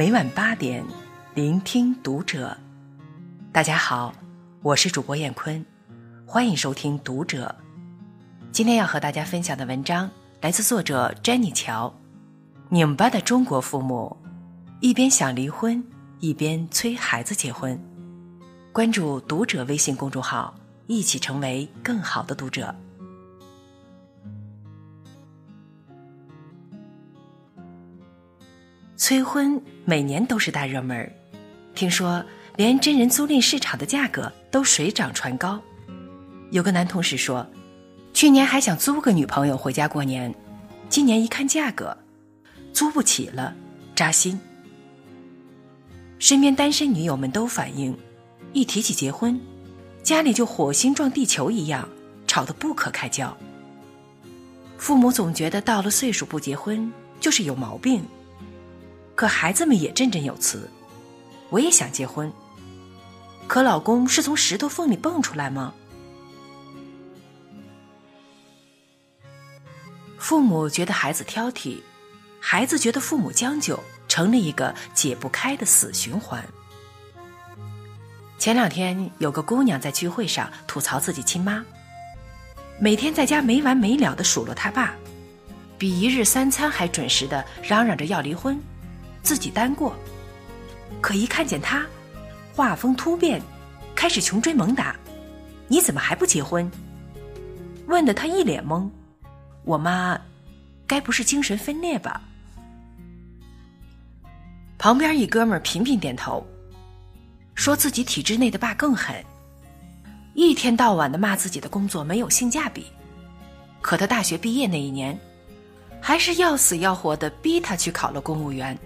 每晚八点，聆听读者。大家好，我是主播燕坤，欢迎收听《读者》。今天要和大家分享的文章来自作者 Jenny 乔。拧巴的中国父母，一边想离婚，一边催孩子结婚。关注《读者》微信公众号，一起成为更好的读者。催婚每年都是大热门儿，听说连真人租赁市场的价格都水涨船高。有个男同事说，去年还想租个女朋友回家过年，今年一看价格，租不起了，扎心。身边单身女友们都反映，一提起结婚，家里就火星撞地球一样，吵得不可开交。父母总觉得到了岁数不结婚就是有毛病。可孩子们也振振有词，我也想结婚。可老公是从石头缝里蹦出来吗？父母觉得孩子挑剔，孩子觉得父母将就，成了一个解不开的死循环。前两天有个姑娘在聚会上吐槽自己亲妈，每天在家没完没了的数落他爸，比一日三餐还准时的嚷嚷着要离婚。自己单过，可一看见他，画风突变，开始穷追猛打。你怎么还不结婚？问得他一脸懵。我妈，该不是精神分裂吧？旁边一哥们频频点头，说自己体制内的爸更狠，一天到晚的骂自己的工作没有性价比。可他大学毕业那一年，还是要死要活的逼他去考了公务员。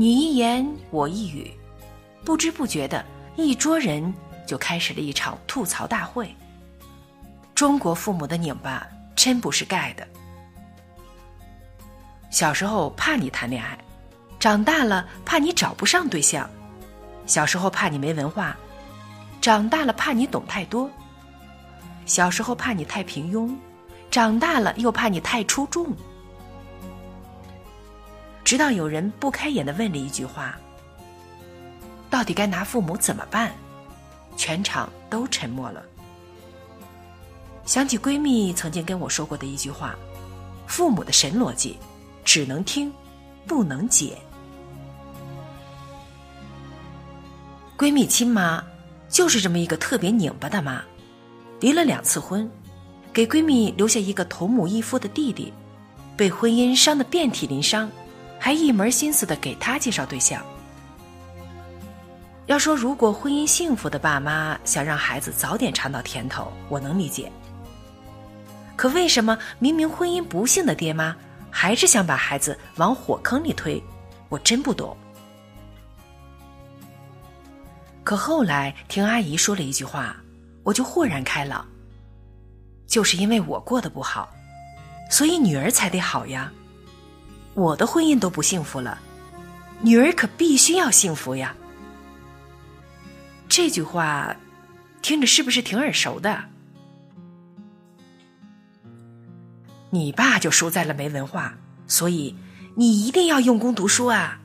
你一言我一语，不知不觉的一桌人就开始了一场吐槽大会。中国父母的拧巴真不是盖的。小时候怕你谈恋爱，长大了怕你找不上对象；小时候怕你没文化，长大了怕你懂太多；小时候怕你太平庸，长大了又怕你太出众。直到有人不开眼的问了一句话：“到底该拿父母怎么办？”全场都沉默了。想起闺蜜曾经跟我说过的一句话：“父母的神逻辑，只能听，不能解。”闺蜜亲妈就是这么一个特别拧巴的妈，离了两次婚，给闺蜜留下一个同母异父的弟弟，被婚姻伤得遍体鳞伤。还一门心思的给他介绍对象。要说如果婚姻幸福的爸妈想让孩子早点尝到甜头，我能理解。可为什么明明婚姻不幸的爹妈，还是想把孩子往火坑里推？我真不懂。可后来听阿姨说了一句话，我就豁然开朗。就是因为我过得不好，所以女儿才得好呀。我的婚姻都不幸福了，女儿可必须要幸福呀！这句话听着是不是挺耳熟的？你爸就输在了没文化，所以你一定要用功读书啊！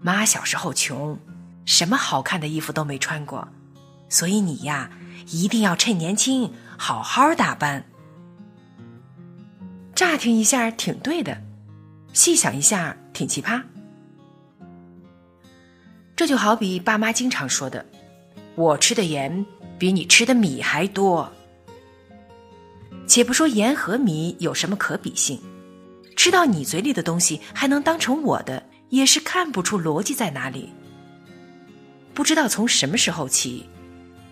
妈小时候穷，什么好看的衣服都没穿过，所以你呀一定要趁年轻好好打扮。乍听一下挺对的。细想一下，挺奇葩。这就好比爸妈经常说的：“我吃的盐比你吃的米还多。”且不说盐和米有什么可比性，吃到你嘴里的东西还能当成我的，也是看不出逻辑在哪里。不知道从什么时候起，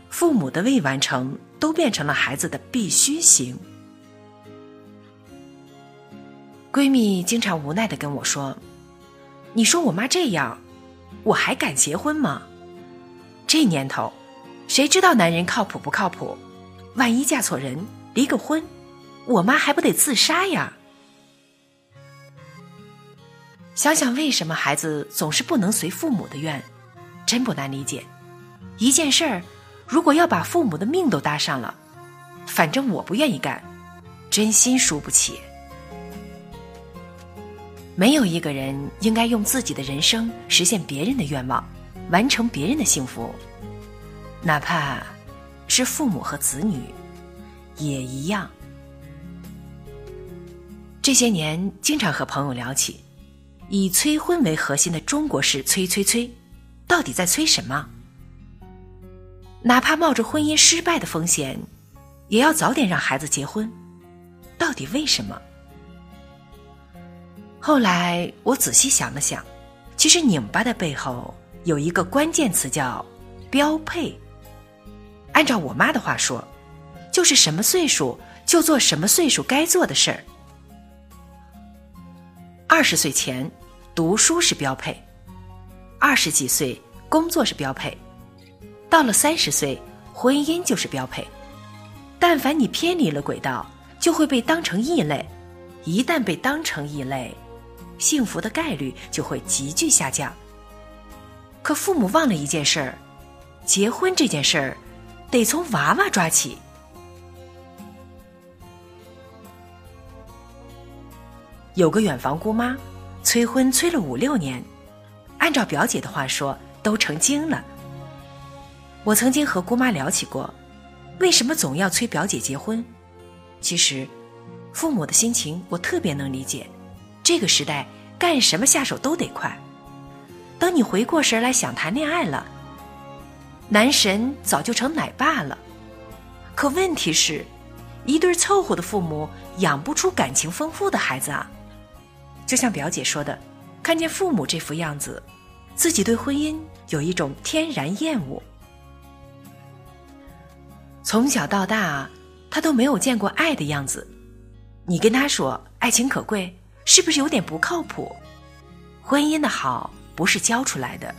父母的未完成都变成了孩子的必须行。闺蜜经常无奈的跟我说：“你说我妈这样，我还敢结婚吗？这年头，谁知道男人靠谱不靠谱？万一嫁错人，离个婚，我妈还不得自杀呀？”想想为什么孩子总是不能随父母的愿，真不难理解。一件事儿，如果要把父母的命都搭上了，反正我不愿意干，真心输不起。没有一个人应该用自己的人生实现别人的愿望，完成别人的幸福，哪怕是父母和子女，也一样。这些年，经常和朋友聊起，以催婚为核心的中国式催催催，到底在催什么？哪怕冒着婚姻失败的风险，也要早点让孩子结婚，到底为什么？后来我仔细想了想，其实拧巴的背后有一个关键词叫“标配”。按照我妈的话说，就是什么岁数就做什么岁数该做的事儿。二十岁前读书是标配，二十几岁工作是标配，到了三十岁婚姻就是标配。但凡你偏离了轨道，就会被当成异类。一旦被当成异类，幸福的概率就会急剧下降。可父母忘了一件事儿，结婚这件事儿，得从娃娃抓起。有个远房姑妈，催婚催了五六年，按照表姐的话说，都成精了。我曾经和姑妈聊起过，为什么总要催表姐结婚？其实，父母的心情我特别能理解。这个时代，干什么下手都得快。等你回过神来想谈恋爱了，男神早就成奶爸了。可问题是，一对凑合的父母养不出感情丰富的孩子啊。就像表姐说的，看见父母这副样子，自己对婚姻有一种天然厌恶。从小到大，他都没有见过爱的样子。你跟他说爱情可贵。是不是有点不靠谱？婚姻的好不是教出来的，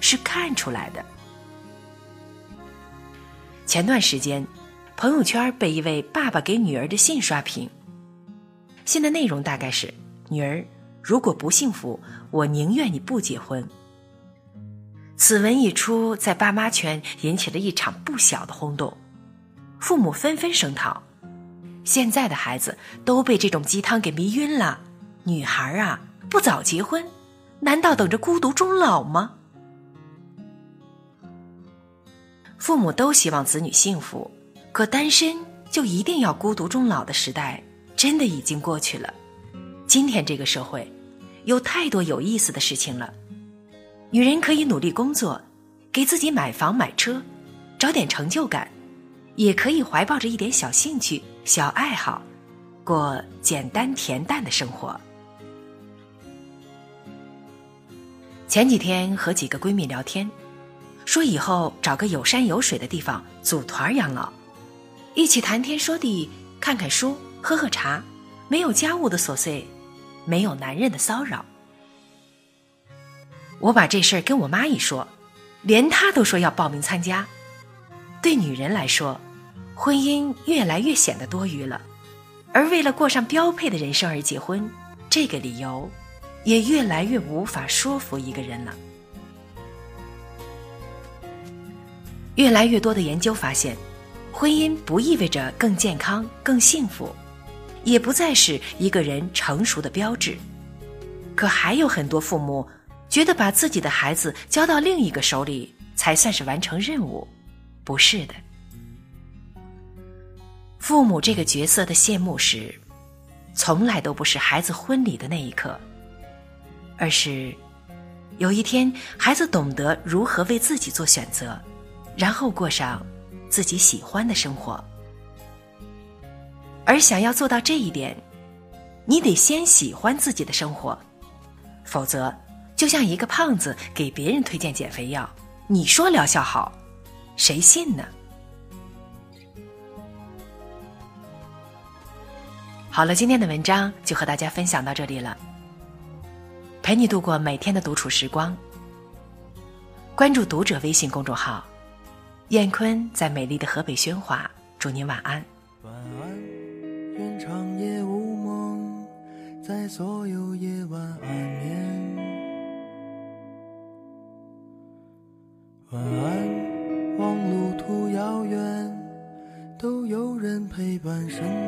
是看出来的。前段时间，朋友圈被一位爸爸给女儿的信刷屏。信的内容大概是：女儿，如果不幸福，我宁愿你不结婚。此文一出，在爸妈圈引起了一场不小的轰动，父母纷纷声讨：现在的孩子都被这种鸡汤给迷晕了。女孩啊，不早结婚，难道等着孤独终老吗？父母都希望子女幸福，可单身就一定要孤独终老的时代，真的已经过去了。今天这个社会，有太多有意思的事情了。女人可以努力工作，给自己买房买车，找点成就感；也可以怀抱着一点小兴趣、小爱好，过简单恬淡的生活。前几天和几个闺蜜聊天，说以后找个有山有水的地方组团养老，一起谈天说地，看看书，喝喝茶，没有家务的琐碎，没有男人的骚扰。我把这事儿跟我妈一说，连她都说要报名参加。对女人来说，婚姻越来越显得多余了，而为了过上标配的人生而结婚，这个理由。也越来越无法说服一个人了。越来越多的研究发现，婚姻不意味着更健康、更幸福，也不再是一个人成熟的标志。可还有很多父母觉得把自己的孩子交到另一个手里才算是完成任务，不是的。父母这个角色的谢幕时，从来都不是孩子婚礼的那一刻。而是，有一天孩子懂得如何为自己做选择，然后过上自己喜欢的生活。而想要做到这一点，你得先喜欢自己的生活，否则就像一个胖子给别人推荐减肥药，你说疗效好，谁信呢？好了，今天的文章就和大家分享到这里了。陪你度过每天的独处时光。关注读者微信公众号，燕坤在美丽的河北宣化，祝您晚安。晚安，愿长夜无梦，在所有夜晚安眠。晚安，望路途遥远，都有人陪伴身边。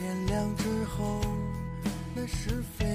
天亮之后，那是非。